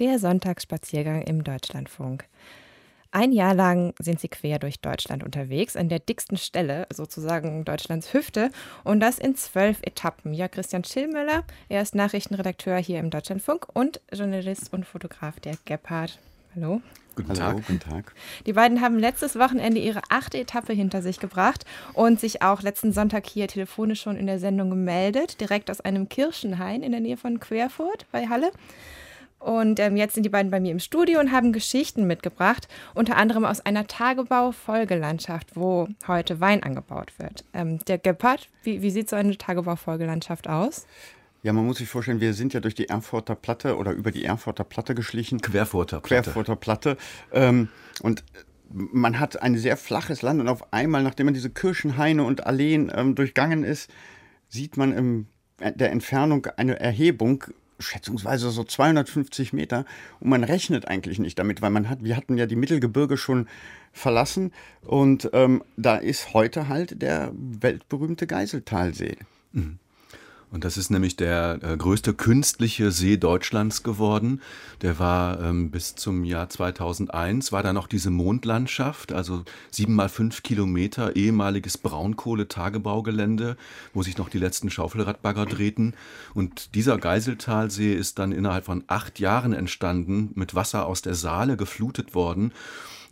Der Sonntagsspaziergang im Deutschlandfunk. Ein Jahr lang sind sie quer durch Deutschland unterwegs, an der dicksten Stelle, sozusagen Deutschlands Hüfte, und das in zwölf Etappen. Ja, Christian Schillmüller, er ist Nachrichtenredakteur hier im Deutschlandfunk und Journalist und Fotograf der Gebhardt. Hallo. Guten Hallo, Tag. Guten Tag. Die beiden haben letztes Wochenende ihre achte Etappe hinter sich gebracht und sich auch letzten Sonntag hier telefonisch schon in der Sendung gemeldet, direkt aus einem Kirchenhain in der Nähe von Querfurt bei Halle. Und ähm, jetzt sind die beiden bei mir im Studio und haben Geschichten mitgebracht, unter anderem aus einer Tagebau-Folgelandschaft, wo heute Wein angebaut wird. Ähm, der Gebhardt, wie, wie sieht so eine Tagebau-Folgelandschaft aus? Ja, man muss sich vorstellen, wir sind ja durch die Erfurter Platte oder über die Erfurter Platte geschlichen. Querfurter Platte. Querfurter Platte. Ähm, und man hat ein sehr flaches Land und auf einmal, nachdem man diese Kirchenhaine und Alleen ähm, durchgangen ist, sieht man in der Entfernung eine Erhebung schätzungsweise so 250 Meter und man rechnet eigentlich nicht damit, weil man hat, wir hatten ja die Mittelgebirge schon verlassen und ähm, da ist heute halt der weltberühmte Geiseltalsee. Mhm. Und das ist nämlich der äh, größte künstliche See Deutschlands geworden. Der war ähm, bis zum Jahr 2001, war da noch diese Mondlandschaft, also sieben mal fünf Kilometer ehemaliges Braunkohletagebaugelände, wo sich noch die letzten Schaufelradbagger drehten. Und dieser Geiseltalsee ist dann innerhalb von acht Jahren entstanden, mit Wasser aus der Saale geflutet worden.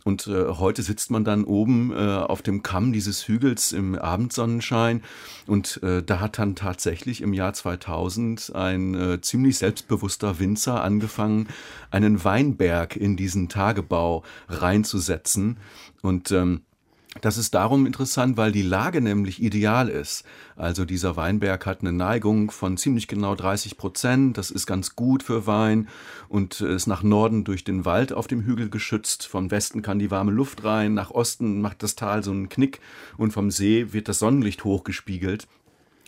Und äh, heute sitzt man dann oben äh, auf dem Kamm dieses Hügels im Abendsonnenschein. Und äh, da hat dann tatsächlich im Jahr 2000 ein äh, ziemlich selbstbewusster Winzer angefangen, einen Weinberg in diesen Tagebau reinzusetzen. Und ähm, das ist darum interessant, weil die Lage nämlich ideal ist. Also dieser Weinberg hat eine Neigung von ziemlich genau 30 Prozent. Das ist ganz gut für Wein und ist nach Norden durch den Wald auf dem Hügel geschützt. Vom Westen kann die warme Luft rein. Nach Osten macht das Tal so einen Knick und vom See wird das Sonnenlicht hochgespiegelt.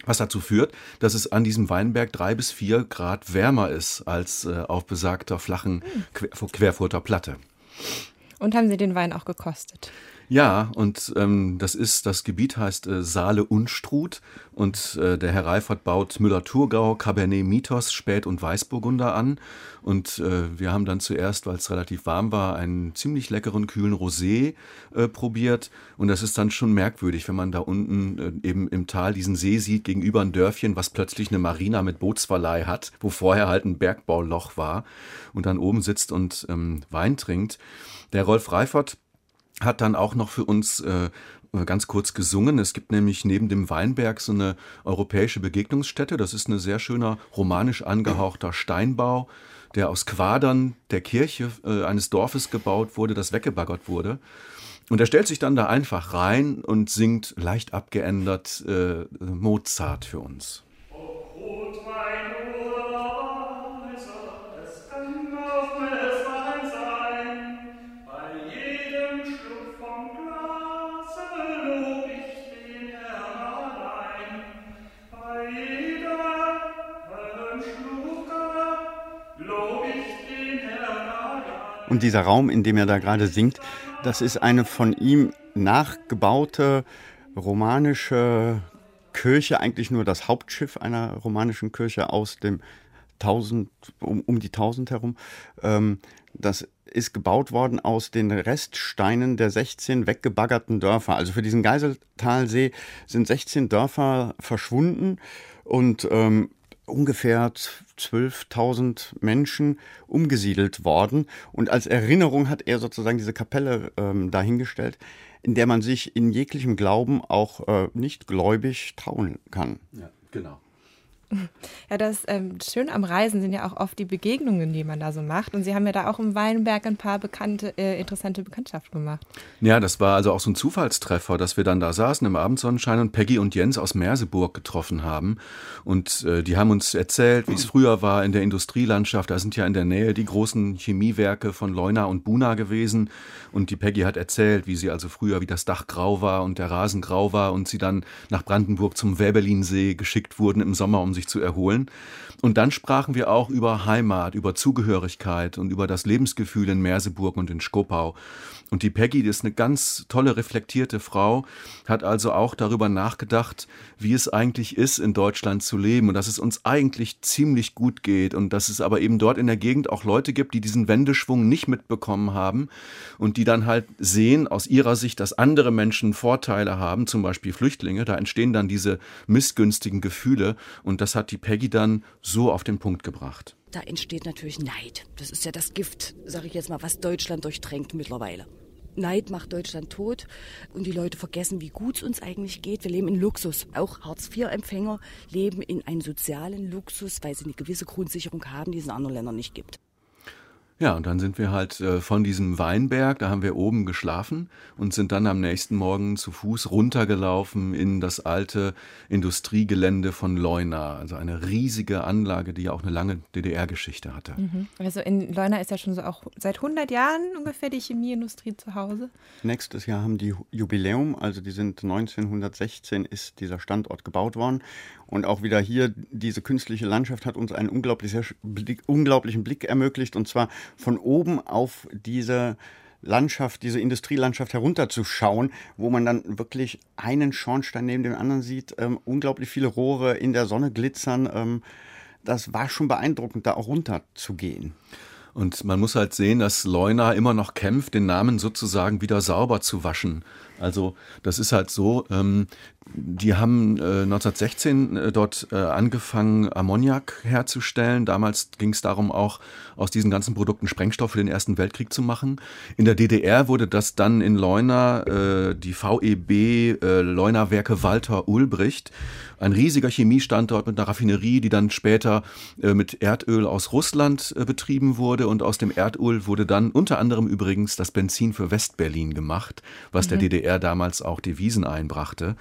Was dazu führt, dass es an diesem Weinberg drei bis vier Grad wärmer ist als äh, auf besagter flachen Quer Querfurter Platte. Und haben Sie den Wein auch gekostet? Ja, und ähm, das ist, das Gebiet heißt äh, Saale Unstrut und äh, der Herr Reifert baut Müller-Thurgau, Cabernet Mythos, Spät- und Weißburgunder an. Und äh, wir haben dann zuerst, weil es relativ warm war, einen ziemlich leckeren, kühlen Rosé äh, probiert. Und das ist dann schon merkwürdig, wenn man da unten äh, eben im Tal diesen See sieht, gegenüber ein Dörfchen, was plötzlich eine Marina mit Bootsverleih hat, wo vorher halt ein Bergbauloch war und dann oben sitzt und ähm, Wein trinkt. Der Rolf Reifert hat dann auch noch für uns äh, ganz kurz gesungen. Es gibt nämlich neben dem Weinberg so eine europäische Begegnungsstätte. Das ist ein sehr schöner romanisch angehauchter Steinbau, der aus Quadern der Kirche äh, eines Dorfes gebaut wurde, das weggebaggert wurde. Und er stellt sich dann da einfach rein und singt leicht abgeändert äh, Mozart für uns. Und dieser Raum, in dem er da gerade singt, das ist eine von ihm nachgebaute romanische Kirche, eigentlich nur das Hauptschiff einer romanischen Kirche aus dem 1000, um, um die 1000 herum. Ähm, das ist gebaut worden aus den Reststeinen der 16 weggebaggerten Dörfer. Also für diesen Geiseltalsee sind 16 Dörfer verschwunden und ähm, ungefähr 12.000 Menschen umgesiedelt worden. Und als Erinnerung hat er sozusagen diese Kapelle ähm, dahingestellt, in der man sich in jeglichem Glauben auch äh, nicht gläubig trauen kann. Ja, genau. Ja, das ähm, schön am Reisen sind ja auch oft die Begegnungen, die man da so macht. Und Sie haben ja da auch im Weinberg ein paar bekannte, äh, interessante Bekanntschaften gemacht. Ja, das war also auch so ein Zufallstreffer, dass wir dann da saßen im Abendsonnenschein und Peggy und Jens aus Merseburg getroffen haben. Und äh, die haben uns erzählt, wie es früher war in der Industrielandschaft. Da sind ja in der Nähe die großen Chemiewerke von Leuna und Buna gewesen. Und die Peggy hat erzählt, wie sie also früher, wie das Dach grau war und der Rasen grau war und sie dann nach Brandenburg zum Wäberlinsee geschickt wurden im Sommer, um sich sich zu erholen. Und dann sprachen wir auch über Heimat, über Zugehörigkeit und über das Lebensgefühl in Merseburg und in Skopau. Und die Peggy, die ist eine ganz tolle, reflektierte Frau, hat also auch darüber nachgedacht, wie es eigentlich ist, in Deutschland zu leben und dass es uns eigentlich ziemlich gut geht und dass es aber eben dort in der Gegend auch Leute gibt, die diesen Wendeschwung nicht mitbekommen haben und die dann halt sehen aus ihrer Sicht, dass andere Menschen Vorteile haben, zum Beispiel Flüchtlinge. Da entstehen dann diese missgünstigen Gefühle und das hat die Peggy dann so auf den Punkt gebracht. Da entsteht natürlich Neid. Das ist ja das Gift, sage ich jetzt mal, was Deutschland durchdrängt mittlerweile. Neid macht Deutschland tot und die Leute vergessen, wie gut es uns eigentlich geht. Wir leben in Luxus. Auch Hartz-IV-Empfänger leben in einem sozialen Luxus, weil sie eine gewisse Grundsicherung haben, die es in anderen Ländern nicht gibt. Ja, und dann sind wir halt äh, von diesem Weinberg, da haben wir oben geschlafen und sind dann am nächsten Morgen zu Fuß runtergelaufen in das alte Industriegelände von Leuna. Also eine riesige Anlage, die ja auch eine lange DDR-Geschichte hatte. Mhm. Also in Leuna ist ja schon so auch seit 100 Jahren ungefähr die Chemieindustrie zu Hause. Nächstes Jahr haben die Jubiläum, also die sind 1916 ist dieser Standort gebaut worden. Und auch wieder hier, diese künstliche Landschaft hat uns einen unglaublichen Blick, unglaublichen Blick ermöglicht. Und zwar von oben auf diese Landschaft, diese Industrielandschaft herunterzuschauen, wo man dann wirklich einen Schornstein neben dem anderen sieht, ähm, unglaublich viele Rohre in der Sonne glitzern. Ähm, das war schon beeindruckend, da auch runterzugehen. Und man muss halt sehen, dass Leuna immer noch kämpft, den Namen sozusagen wieder sauber zu waschen. Also das ist halt so, ähm, die haben äh, 1916 äh, dort äh, angefangen, Ammoniak herzustellen. Damals ging es darum, auch aus diesen ganzen Produkten Sprengstoff für den Ersten Weltkrieg zu machen. In der DDR wurde das dann in Leuna, äh, die VEB äh, Leuna Werke Walter Ulbricht, ein riesiger Chemiestandort mit einer Raffinerie, die dann später äh, mit Erdöl aus Russland betrieben wurde. Und aus dem Erdöl wurde dann unter anderem übrigens das Benzin für Westberlin gemacht, was mhm. der DDR damals auch Devisen einbrachte.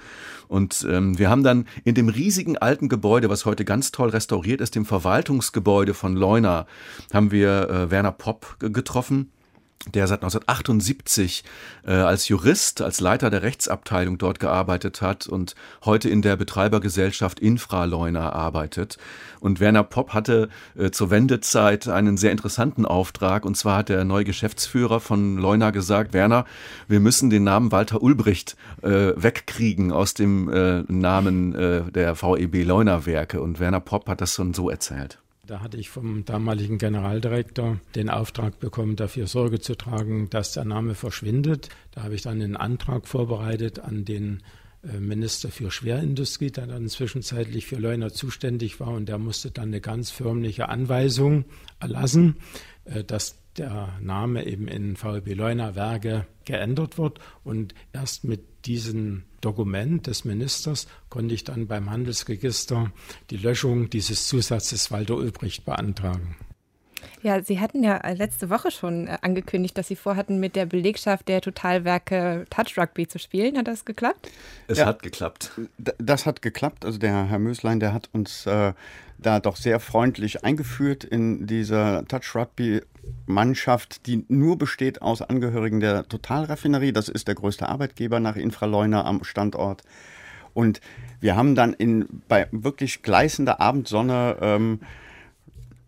Und ähm, wir haben dann in dem riesigen alten Gebäude, was heute ganz toll restauriert ist, dem Verwaltungsgebäude von Leuna, haben wir äh, Werner Popp getroffen der seit 1978 äh, als Jurist, als Leiter der Rechtsabteilung dort gearbeitet hat und heute in der Betreibergesellschaft Infraleuna arbeitet. Und Werner Popp hatte äh, zur Wendezeit einen sehr interessanten Auftrag. Und zwar hat der neue Geschäftsführer von Leuna gesagt, Werner, wir müssen den Namen Walter Ulbricht äh, wegkriegen aus dem äh, Namen äh, der VEB Leuna Werke. Und Werner Popp hat das schon so erzählt. Da hatte ich vom damaligen Generaldirektor den Auftrag bekommen, dafür Sorge zu tragen, dass der Name verschwindet. Da habe ich dann einen Antrag vorbereitet an den äh, Minister für Schwerindustrie, der dann zwischenzeitlich für Leuna zuständig war und der musste dann eine ganz förmliche Anweisung erlassen, äh, dass der Name eben in VEB Leuna Werke geändert wird und erst mit diesem Dokument des Ministers konnte ich dann beim Handelsregister die Löschung dieses Zusatzes Walter Ulbricht beantragen. Ja, Sie hatten ja letzte Woche schon äh, angekündigt, dass Sie vorhatten, mit der Belegschaft der Totalwerke Touch Rugby zu spielen. Hat das geklappt? Es ja, hat geklappt. Das hat geklappt. Also der Herr Möslein, der hat uns äh, da doch sehr freundlich eingeführt in diese Touch Rugby Mannschaft, die nur besteht aus Angehörigen der Totalraffinerie. Das ist der größte Arbeitgeber nach Infraleuna am Standort. Und wir haben dann in, bei wirklich gleißender Abendsonne ähm,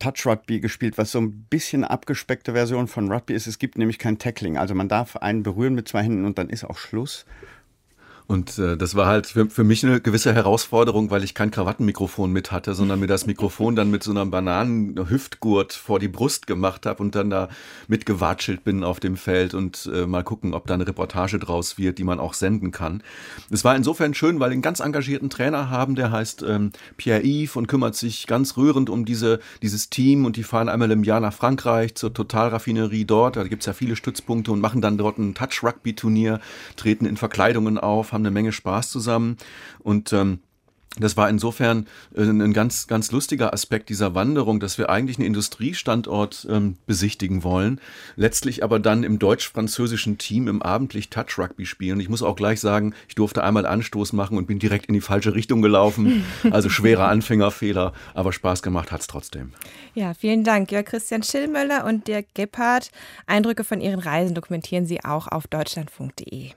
Touch Rugby gespielt, was so ein bisschen abgespeckte Version von Rugby ist. Es gibt nämlich kein Tackling. Also man darf einen berühren mit zwei Händen und dann ist auch Schluss. Und äh, das war halt für, für mich eine gewisse Herausforderung, weil ich kein Krawattenmikrofon mit hatte, sondern mir das Mikrofon dann mit so einer Bananenhüftgurt vor die Brust gemacht habe und dann da mitgewatschelt bin auf dem Feld und äh, mal gucken, ob da eine Reportage draus wird, die man auch senden kann. Es war insofern schön, weil wir einen ganz engagierten Trainer haben, der heißt ähm, Pierre-Yves und kümmert sich ganz rührend um diese, dieses Team und die fahren einmal im Jahr nach Frankreich zur Totalraffinerie dort. Da gibt's ja viele Stützpunkte und machen dann dort ein Touch-Rugby-Turnier, treten in Verkleidungen auf, haben eine Menge Spaß zusammen und ähm, das war insofern äh, ein ganz, ganz lustiger Aspekt dieser Wanderung, dass wir eigentlich einen Industriestandort ähm, besichtigen wollen, letztlich aber dann im deutsch-französischen Team im Abendlicht Touch Rugby spielen. Ich muss auch gleich sagen, ich durfte einmal Anstoß machen und bin direkt in die falsche Richtung gelaufen. Also schwerer Anfängerfehler, aber Spaß gemacht hat's trotzdem. Ja, vielen Dank. Jörg Christian Schillmöller und Dirk Gebhardt. Eindrücke von Ihren Reisen dokumentieren Sie auch auf deutschlandfunk.de.